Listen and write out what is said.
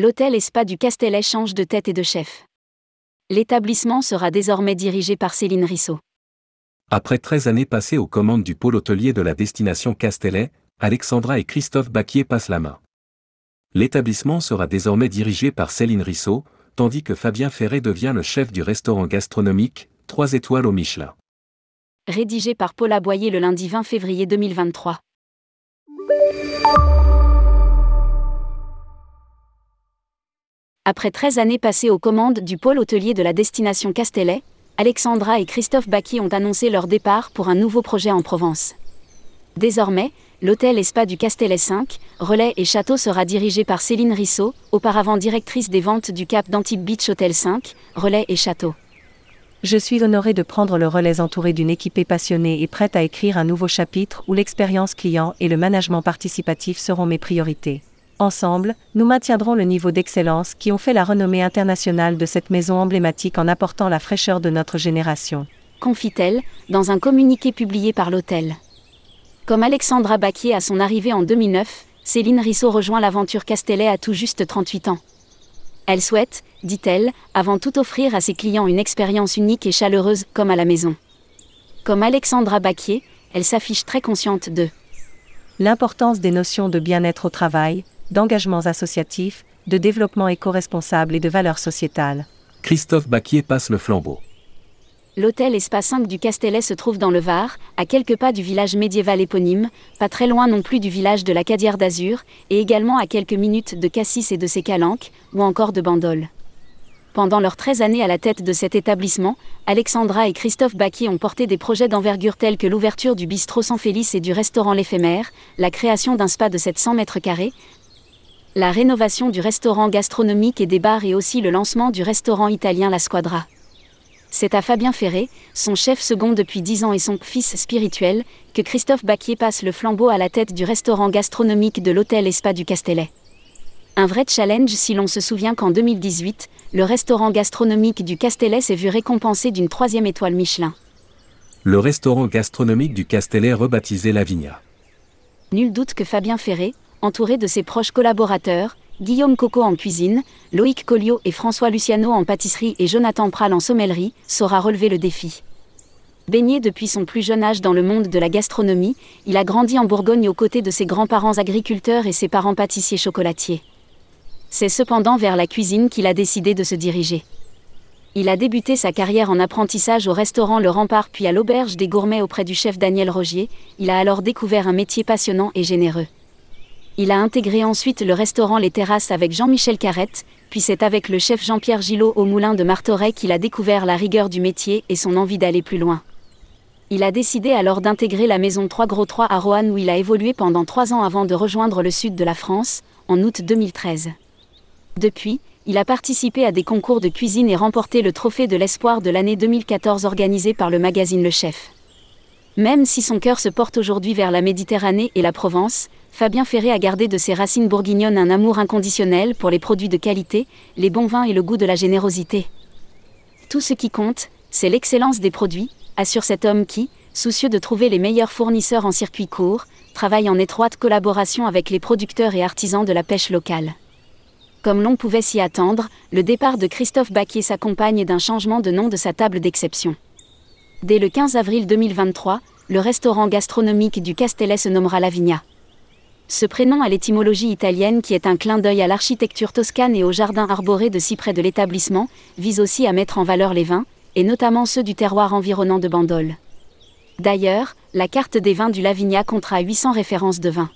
L'hôtel et spa du Castellet change de tête et de chef. L'établissement sera désormais dirigé par Céline Rissot. Après 13 années passées aux commandes du pôle hôtelier de la destination Castellet, Alexandra et Christophe Baquier passent la main. L'établissement sera désormais dirigé par Céline Rissot, tandis que Fabien Ferré devient le chef du restaurant gastronomique, 3 étoiles au Michelin. Rédigé par Paul Aboyer le lundi 20 février 2023. Après 13 années passées aux commandes du pôle hôtelier de la destination Castellet, Alexandra et Christophe Baquier ont annoncé leur départ pour un nouveau projet en Provence. Désormais, l'hôtel et spa du Castellet 5, Relais et Château sera dirigé par Céline Rissot, auparavant directrice des ventes du Cap d'Antibes Beach Hotel 5, Relais et Château. Je suis honorée de prendre le relais entouré d'une équipe passionnée et prête à écrire un nouveau chapitre où l'expérience client et le management participatif seront mes priorités. Ensemble, nous maintiendrons le niveau d'excellence qui ont fait la renommée internationale de cette maison emblématique en apportant la fraîcheur de notre génération. Confie-t-elle, dans un communiqué publié par l'hôtel. Comme Alexandra Baquier à son arrivée en 2009, Céline Rissot rejoint l'aventure Castellet à tout juste 38 ans. Elle souhaite, dit-elle, avant tout offrir à ses clients une expérience unique et chaleureuse comme à la maison. Comme Alexandra Baquier, elle s'affiche très consciente de l'importance des notions de bien-être au travail, d'engagements associatifs, de développement éco-responsable et de valeurs sociétales. Christophe Baquier passe le flambeau. L'hôtel Espace 5 du Castellet se trouve dans le Var, à quelques pas du village médiéval éponyme, pas très loin non plus du village de la Cadière d'Azur, et également à quelques minutes de Cassis et de ses calanques, ou encore de Bandol. Pendant leurs 13 années à la tête de cet établissement, Alexandra et Christophe Baquier ont porté des projets d'envergure tels que l'ouverture du bistrot San Félix et du restaurant L'Éphémère, la création d'un spa de 700 mètres carrés, la rénovation du restaurant gastronomique et des bars et aussi le lancement du restaurant italien La Squadra. C'est à Fabien Ferré, son chef second depuis 10 ans et son fils spirituel, que Christophe Baquier passe le flambeau à la tête du restaurant gastronomique de l'hôtel Espa du Castellet. Un vrai challenge si l'on se souvient qu'en 2018, le restaurant gastronomique du Castellet s'est vu récompensé d'une troisième étoile Michelin. Le restaurant gastronomique du Castellet rebaptisé La Vigna. Nul doute que Fabien Ferré, entouré de ses proches collaborateurs, Guillaume Coco en cuisine, Loïc Colliot et François Luciano en pâtisserie et Jonathan Pral en sommellerie, saura relever le défi. Baigné depuis son plus jeune âge dans le monde de la gastronomie, il a grandi en Bourgogne aux côtés de ses grands-parents agriculteurs et ses parents pâtissiers chocolatiers. C'est cependant vers la cuisine qu'il a décidé de se diriger. Il a débuté sa carrière en apprentissage au restaurant Le Rempart puis à l'auberge des gourmets auprès du chef Daniel Rogier, il a alors découvert un métier passionnant et généreux. Il a intégré ensuite le restaurant Les Terrasses avec Jean-Michel Carrette, puis c'est avec le chef Jean-Pierre Gillot au moulin de Martorey qu'il a découvert la rigueur du métier et son envie d'aller plus loin. Il a décidé alors d'intégrer la maison 3 Gros 3 à Roanne où il a évolué pendant trois ans avant de rejoindre le sud de la France, en août 2013. Depuis, il a participé à des concours de cuisine et remporté le trophée de l'espoir de l'année 2014 organisé par le magazine Le Chef. Même si son cœur se porte aujourd'hui vers la Méditerranée et la Provence, Fabien Ferré a gardé de ses racines bourguignonnes un amour inconditionnel pour les produits de qualité, les bons vins et le goût de la générosité. Tout ce qui compte, c'est l'excellence des produits, assure cet homme qui, soucieux de trouver les meilleurs fournisseurs en circuit court, travaille en étroite collaboration avec les producteurs et artisans de la pêche locale. Comme l'on pouvait s'y attendre, le départ de Christophe Baquier s'accompagne d'un changement de nom de sa table d'exception. Dès le 15 avril 2023, le restaurant gastronomique du Castellet se nommera Lavigna. Ce prénom a l'étymologie italienne qui est un clin d'œil à l'architecture toscane et au jardin arboré de si près de l'établissement, vise aussi à mettre en valeur les vins, et notamment ceux du terroir environnant de Bandol. D'ailleurs, la carte des vins du Lavigna comptera 800 références de vins.